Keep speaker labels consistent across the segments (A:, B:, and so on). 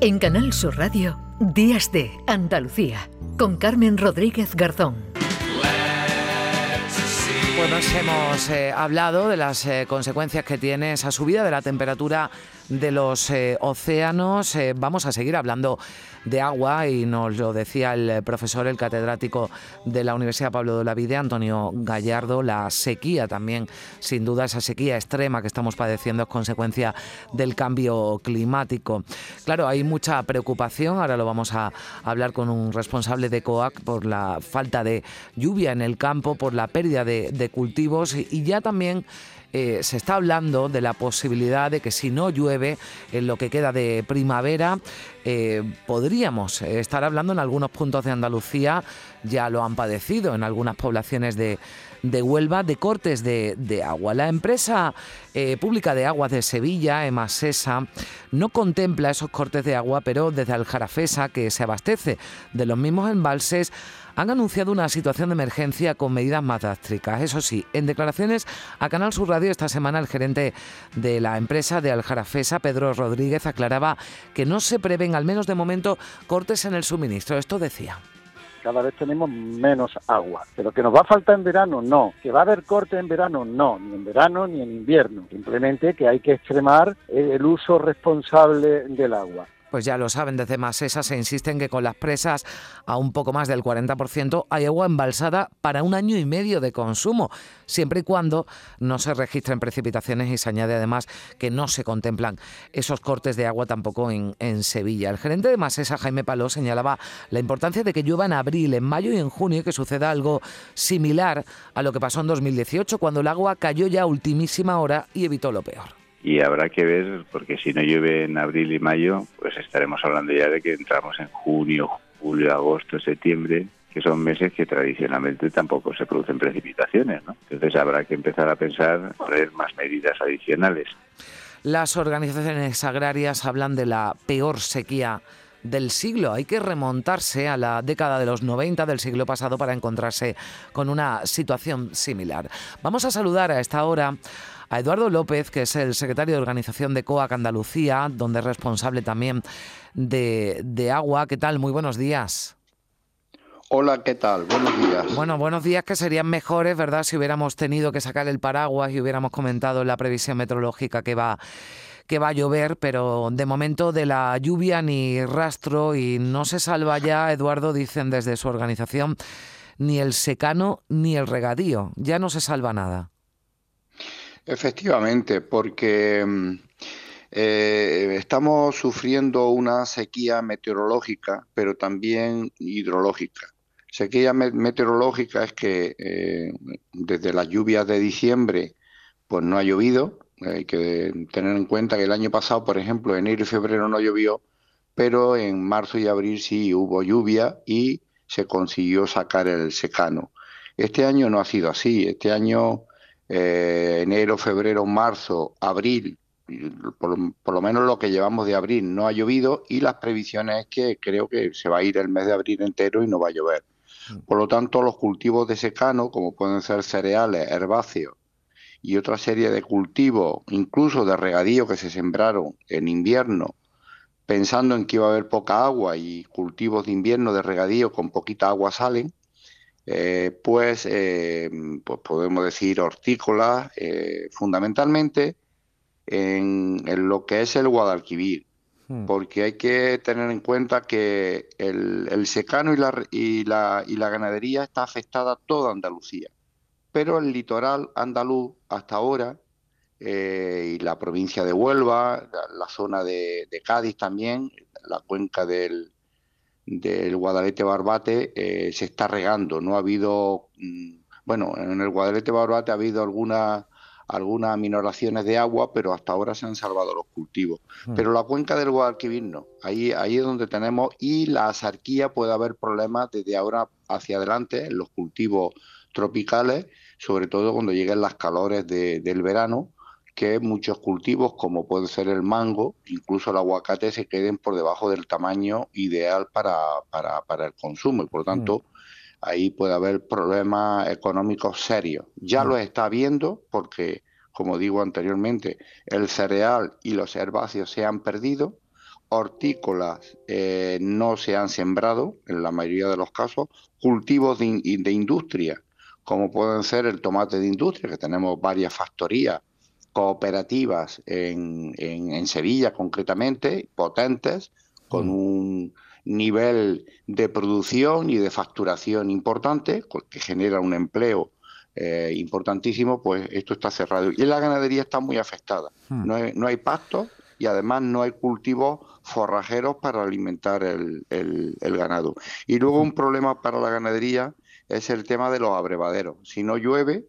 A: En Canal Sur Radio, Días de Andalucía, con Carmen Rodríguez Garzón.
B: Bueno, hemos eh, hablado de las eh, consecuencias que tiene esa subida de la temperatura de los eh, océanos. vamos a seguir hablando de agua y nos lo decía el profesor, el catedrático de la Universidad Pablo de la Vide, Antonio Gallardo, la sequía también, sin duda esa sequía extrema que estamos padeciendo es consecuencia del cambio climático. Claro, hay mucha preocupación, ahora lo vamos a hablar con un responsable de COAC por la falta de lluvia en el campo, por la pérdida de cultivos y ya también eh, se está hablando de la posibilidad de que si no llueve en lo que queda de primavera, eh, podríamos estar hablando en algunos puntos de Andalucía, ya lo han padecido en algunas poblaciones de, Huelva, de cortes de, agua. La empresa eh, pública de aguas de Sevilla, Emasesa, no contempla esos cortes de agua, pero desde Aljarafesa, que se abastece de los mismos embalses, han anunciado una situación de emergencia con medidas más drásticas. Eso sí, en declaraciones a Canal Sur Radio esta semana el gerente de la empresa de Aljarafesa, Pedro Rodríguez, aclaraba que no se prevén, al menos de momento, cortes en el suministro. Esto decía
C: cada vez tenemos menos agua. Pero que nos va a faltar en verano, no. Que va a haber cortes en verano, no. Ni en verano ni en invierno. Simplemente que hay que extremar el uso responsable del agua
B: pues ya lo saben, desde Masesa se insiste en que con las presas a un poco más del 40% hay agua embalsada para un año y medio de consumo, siempre y cuando no se registren precipitaciones y se añade además que no se contemplan esos cortes de agua tampoco en, en Sevilla. El gerente de Masesa, Jaime Paló, señalaba la importancia de que llueva en abril, en mayo y en junio y que suceda algo similar a lo que pasó en 2018, cuando el agua cayó ya a ultimísima hora y evitó lo peor
D: y habrá que ver, porque si no llueve en abril y mayo, pues estaremos hablando ya de que entramos en junio, julio, agosto, septiembre, que son meses que tradicionalmente tampoco se producen precipitaciones, ¿no? Entonces habrá que empezar a pensar poner más medidas adicionales.
B: Las organizaciones agrarias hablan de la peor sequía del siglo. Hay que remontarse a la década de los 90 del siglo pasado para encontrarse con una situación similar. Vamos a saludar a esta hora a Eduardo López, que es el secretario de organización de COAC Andalucía, donde es responsable también de, agua. ¿Qué tal? Muy buenos días.
E: Hola, ¿qué tal? Buenos días.
B: Bueno, buenos días que serían mejores, ¿verdad? Si hubiéramos tenido que sacar el paraguas y hubiéramos comentado en la previsión meteorológica que va que va a llover, pero de momento de la lluvia ni rastro y no se salva ya, Eduardo, dicen desde su organización, ni el secano ni el regadío, ya no se salva nada.
E: Efectivamente, porque mm, eh, estamos sufriendo una sequía meteorológica, pero también hidrológica. Sequía meteorológica es que eh, desde las lluvias de diciembre, pues no ha llovido. Hay que tener en cuenta que el año pasado, por ejemplo, enero y febrero no llovió, pero en marzo y abril sí hubo lluvia y se consiguió sacar el secano. Este año no ha sido así. Este año eh, enero, febrero, marzo, abril, por, lo menos lo que llevamos de abril no ha llovido y las previsiones es que creo que se va a ir el mes de abril entero y no va a llover. Mm. Por lo tanto, los cultivos de secano, como pueden ser cereales, herbáceos y otra serie de cultivos, incluso de regadío que se sembraron en invierno, pensando en que iba a haber poca agua y cultivos de invierno de regadío con poquita agua salen, eh, pues, eh, pues, podemos decir hortícolas, eh, fundamentalmente en, lo que es el Guadalquivir, hmm. porque hay que tener en cuenta que el, secano y la, y, la, y la ganadería está afectada toda Andalucía, pero el litoral andaluz hasta ahora y la provincia de Huelva, la, zona de, Cádiz también, la cuenca del, del Guadalete Barbate eh, se está regando. No ha habido, mm, bueno, en el Guadalete Barbate ha habido algunas algunas minoraciones de agua, pero hasta ahora se han salvado los cultivos. Hmm. Pero la cuenca del Guadalquivir no. Ahí, ahí es donde tenemos, y la asarquía puede haber problemas desde ahora hacia adelante en los cultivos tropicales, sobre todo cuando lleguen las calores del verano, que muchos cultivos, como puede ser el mango, incluso el aguacate, se queden por debajo del tamaño ideal para, para, el consumo y por lo tanto mm. ahí puede haber problemas económicos serios. Ya mm. lo está viendo porque, como digo anteriormente, el cereal y los herbáceos se han perdido, hortícolas eh, no se han sembrado, en la mayoría de los casos, cultivos de, industria, como pueden ser el tomate de industria, que tenemos varias factorías cooperativas en, en Sevilla concretamente, potentes, con mm. un nivel de producción y de facturación importante, que genera un empleo eh, importantísimo, pues esto está cerrado. Y la ganadería está muy afectada. Hmm. No, hay, no hay pasto y además no hay cultivos forrajeros para alimentar el, ganado. Y luego un problema para la ganadería es el tema de los abrevaderos. Si no llueve,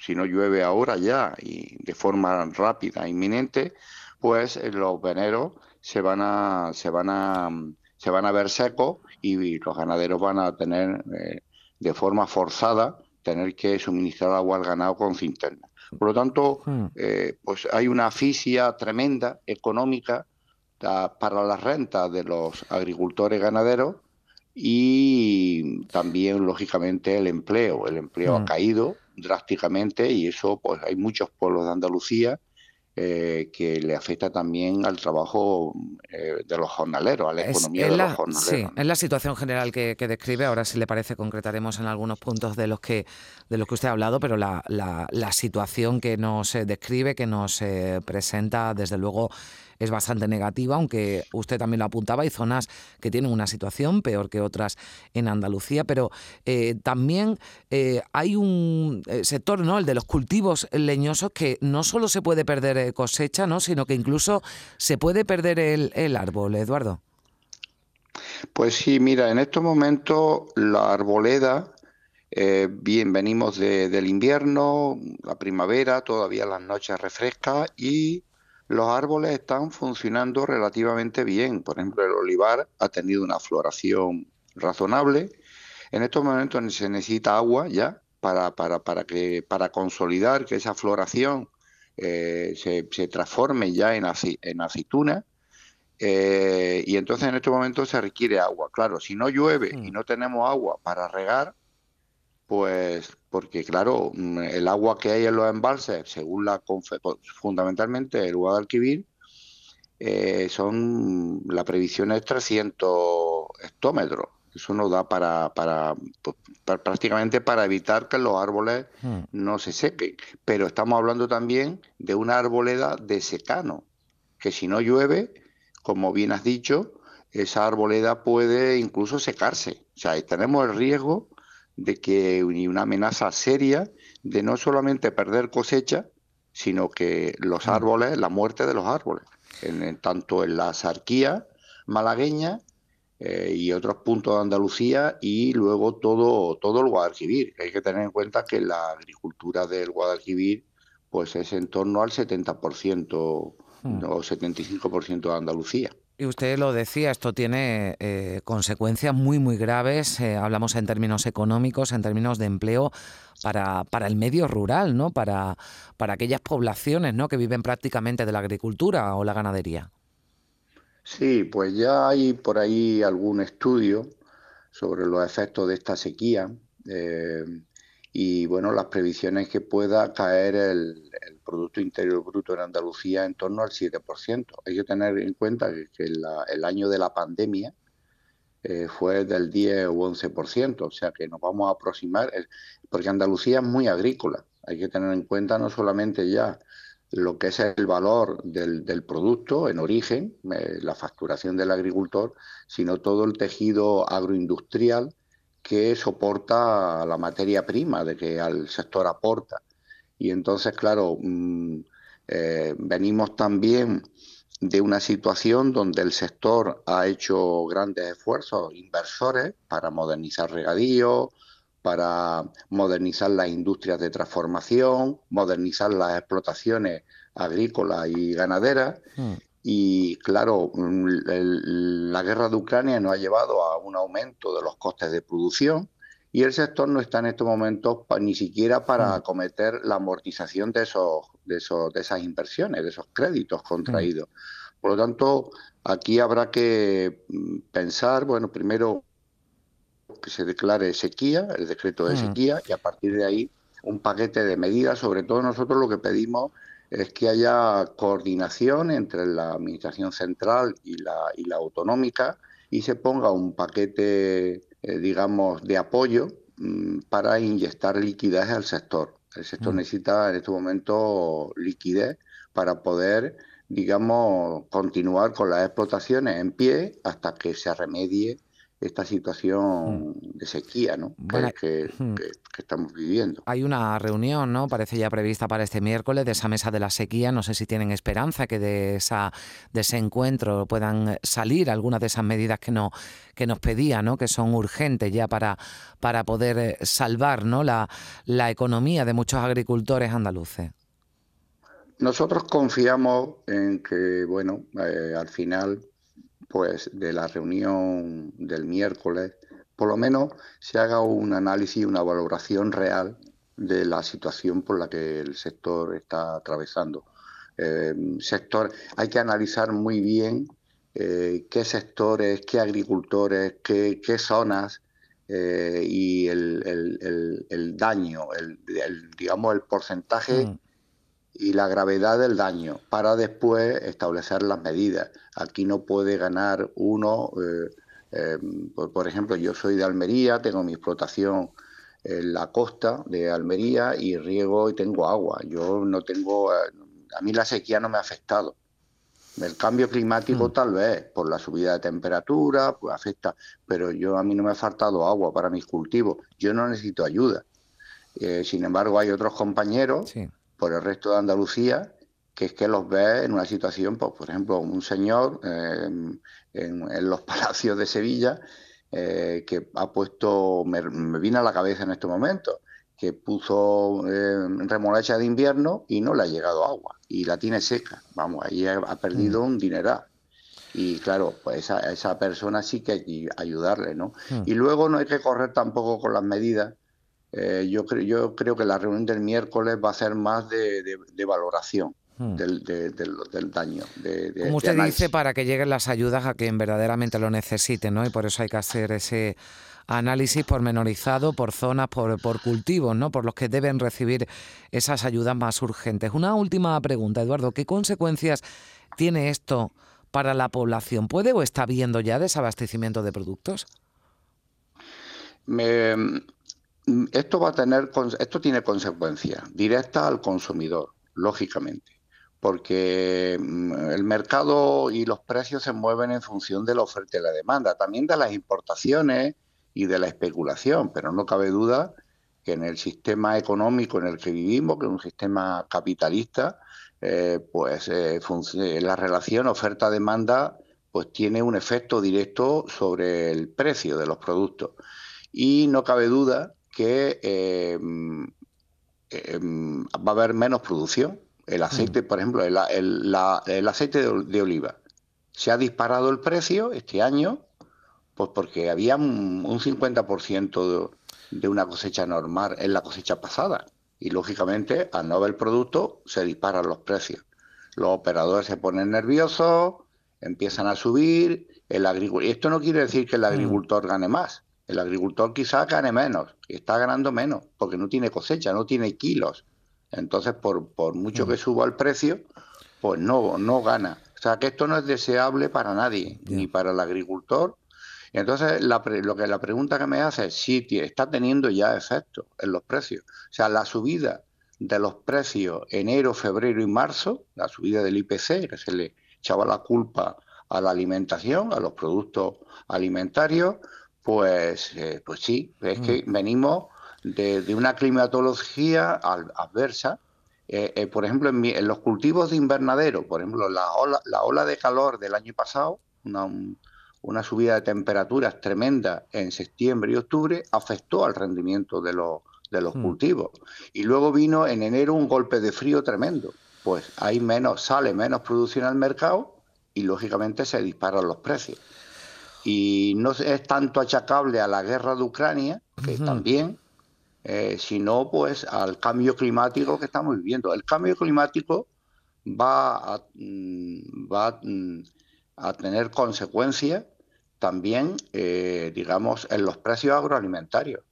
E: si no llueve ahora ya y de forma rápida, inminente, pues eh, los veneros se van a, se van a se van a ver secos y los ganaderos van a tener eh, de forma forzada tener que suministrar agua al ganado con cinterna. Por lo tanto, hmm. eh, pues hay una asfixia tremenda económica para las rentas de los agricultores ganaderos y también, lógicamente, el empleo. El empleo ha hmm. caído drásticamente y eso, pues hay muchos pueblos de Andalucía eh, que le afecta también al trabajo eh, de los jornaleros, a la economía de los jornaleros.
B: Sí, es la situación general que, describe. Ahora, si le parece, concretaremos en algunos puntos de los que de los que usted ha hablado, pero la, la, la situación que nos describe, que nos eh, presenta, desde luego es bastante negativa, aunque usted también lo apuntaba, hay zonas que tienen una situación peor que otras en Andalucía, pero eh, también eh, hay un eh, sector, ¿no? el de los cultivos leñosos, que no solo se puede perder cosecha, ¿no? sino que incluso se puede perder el, árbol, Eduardo.
E: Pues sí, mira, en estos momentos la arboleda, bien, venimos del invierno, la primavera, todavía las noches refrescas y los árboles están funcionando relativamente bien. Por ejemplo, el olivar ha tenido una floración razonable. En estos momentos se necesita agua ya para, para, para, que, para consolidar que esa floración eh, se, se, transforme ya en, en aceituna. Eh, y entonces en estos momentos se requiere agua. Claro, si no llueve y mm. no tenemos agua para regar, pues porque claro, mm, el agua que hay en los embalses, según la pues, fundamentalmente el Guadalquivir, eh, son la previsión es 300 hectómetros. Eso nos da para, pues, para, prácticamente para evitar que los árboles hmm. no se sequen. Pero estamos hablando también de una arboleda de secano, que si no llueve, como bien has dicho, esa arboleda puede incluso secarse. O sea, tenemos el riesgo de que ni una amenaza seria de no solamente perder cosecha, sino que los árboles, la muerte de los árboles, en, tanto en la sarquía malagueña eh, y otros puntos de Andalucía y luego todo, todo el Guadalquivir. Hay que tener en cuenta que la agricultura del Guadalquivir pues es en torno al 70% mm. o 75% de Andalucía.
B: Y usted lo decía, esto tiene eh, consecuencias muy, muy graves. Eh, hablamos en términos económicos, en términos de empleo para, para el medio rural, ¿no? Para, para aquellas poblaciones ¿no? que viven prácticamente de la agricultura o la ganadería.
E: Sí, pues ya hay por ahí algún estudio sobre los efectos de esta sequía. Eh, y bueno, las previsiones que pueda caer el, Producto Interior Bruto en Andalucía en torno al 7%. Hay que tener en cuenta que, el año de la pandemia eh, fue del 10 o 11%, o sea que nos vamos a aproximar, porque Andalucía es muy agrícola. Hay que tener en cuenta no solamente ya lo que es el valor del, producto en origen, eh, la facturación del agricultor, sino todo el tejido agroindustrial que soporta la materia prima de que al sector aporta. Y entonces, claro, mm, eh, venimos también de una situación donde el sector ha hecho grandes esfuerzos inversores para modernizar regadío, para modernizar las industrias de transformación, modernizar las explotaciones agrícolas y ganaderas. Hmm. Y claro, mm, la guerra de Ucrania nos ha llevado a un aumento de los costes de producción y el sector no está en estos momentos ni siquiera para mm. acometer la amortización de, esos, de, esos, de esas inversiones, de esos créditos contraídos. Mm. Por lo tanto, aquí habrá que pensar, bueno, primero que se declare sequía, el decreto de sequía, y a partir de ahí un paquete de medidas. Sobre todo nosotros lo que pedimos es que haya coordinación entre la Administración Central y la, y la autonómica y se ponga un paquete, eh, digamos, de apoyo mm, para inyectar liquidez al sector. El sector mm. necesita en este momento liquidez para poder, digamos, continuar con las explotaciones en pie hasta que se remedie esta situación mm. de sequía ¿no? Hmm. que, estamos viviendo.
B: Hay una reunión, ¿no? Parece ya prevista para este miércoles de esa mesa de la sequía. No sé si tienen esperanza que de, esa, de ese encuentro puedan salir algunas de esas medidas que, no, que nos pedía, ¿no? que son urgentes ya para, para poder eh, salvar ¿no? la, la economía de muchos agricultores andaluces.
E: Nosotros confiamos en que, bueno, eh, al final pues de la reunión del miércoles, por lo menos se haga un análisis, una valoración real de la situación por la que el sector está atravesando. Eh, sector, hay que analizar muy bien eh, qué sectores, qué agricultores, qué, zonas eh, y el, daño, el, digamos el porcentaje mm y la gravedad del daño para después establecer las medidas. Aquí no puede ganar uno, eh, eh, por, ejemplo, yo soy de Almería, tengo mi explotación en la costa de Almería y riego y tengo agua. Yo no tengo, eh, a mí la sequía no me ha afectado. El cambio climático mm. tal vez, por la subida de temperatura, pues afecta, pero yo a mí no me ha faltado agua para mis cultivos. Yo no necesito ayuda. sin embargo, hay otros compañeros por el resto de Andalucía, que es que los ve en una situación, pues, por ejemplo, un señor em, en, los palacios de Sevilla, eh, que ha puesto, me, viene a la cabeza en este momento, que puso em, remolacha de invierno y no le ha llegado agua y la tiene seca. Vamos, ahí ha, perdido mm. un dineral. Y claro, pues a esa persona sí que hay que ayudarle, ¿no? Mm. Y luego no hay que correr tampoco con las medidas eh, yo, creo, yo creo que la reunión del miércoles va a ser más de, valoración. Hmm. Del, daño.
B: Como usted dice, para que lleguen las ayudas a quien verdaderamente lo necesite, ¿no? Y por eso hay que hacer ese análisis pormenorizado por zonas, por, por cultivos, ¿no? Por los que deben recibir esas ayudas más urgentes. Una última pregunta, Eduardo. ¿Qué consecuencias tiene esto para la población? ¿Puede o está viendo ya desabastecimiento de productos?
E: Me, esto va a tener, esto tiene consecuencias directas al consumidor, lógicamente, porque mm, el mercado y los precios se mueven en función de la oferta y la demanda, también de las importaciones y de la especulación, pero no cabe duda que en el sistema económico en el que vivimos, que es un sistema capitalista, eh, pues eh, la relación oferta-demanda pues tiene un efecto directo sobre el precio de los productos. Y no cabe duda que em, em, va a haber menos producción. El aceite, mm. por ejemplo, el, aceite de, oliva. Se ha disparado el precio este año, pues porque había un, 50% de, una cosecha normal en la cosecha pasada. Y lógicamente, al no haber producto, se disparan los precios. Los operadores se ponen nerviosos, empiezan a subir. El Esto no quiere decir que el mm. agricultor gane más. El agricultor quizá gane menos, está ganando menos, porque no tiene cosecha, no tiene kilos. Entonces, por, por mucho que suba el precio, pues no, no gana. O sea, que esto no es deseable para nadie, ni para el agricultor. Entonces, la, lo que la pregunta que me hace es si está teniendo ya efecto en los precios. O sea, la subida de los precios enero, febrero y marzo, la subida del IPC, que se le echaba la culpa a la alimentación, a los productos alimentarios, pues, eh, pues sí, es que mm. venimos de, una climatología adversa. Eh, eh, por ejemplo, en, los cultivos de invernadero, por ejemplo, la ola, la ola de calor del año pasado, una, subida de temperaturas tremenda en septiembre y octubre, afectó al rendimiento de los, de los mm. cultivos. Y luego vino en enero un golpe de frío tremendo. Pues hay menos, sale menos producción al mercado y lógicamente se disparan los precios y no es tanto achacable a la guerra de Ucrania, que también, eh, sino pues al cambio climático que estamos viviendo. El cambio climático va a, mm, va mm, a tener consecuencias también, eh, digamos, en los precios agroalimentarios.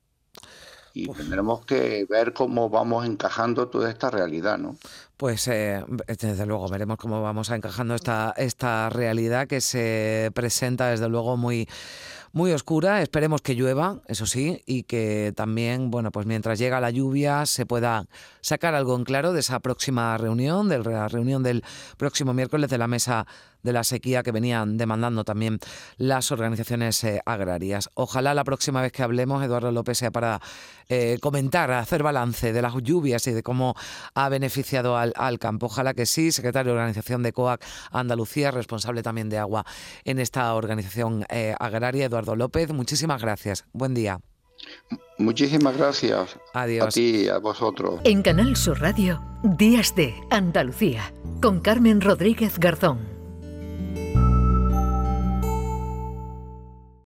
E: Y tendremos que ver cómo vamos encajando toda esta realidad, ¿no?
B: Pues eh, desde luego veremos cómo vamos encajando esta, esta realidad que se presenta desde luego muy muy oscura. Esperemos que llueva, eso sí, y que también, bueno, pues mientras llega la lluvia se pueda sacar algo en claro de esa próxima reunión, de la reunión del próximo miércoles de la mesa de la sequía que venían demandando también las organizaciones eh, agrarias. Ojalá la próxima vez que hablemos, Eduardo López, sea para eh, comentar, hacer balance de las lluvias y de cómo ha beneficiado al, campo. Ojalá que sí, secretario de organización de COAC Andalucía, responsable también de agua en esta organización eh, agraria, Eduardo López. Muchísimas gracias. Buen día.
E: Muchísimas gracias.
B: Adiós.
E: A ti, a vosotros.
A: En Canal Sur Radio, Días de Andalucía, con Carmen Rodríguez Garzón.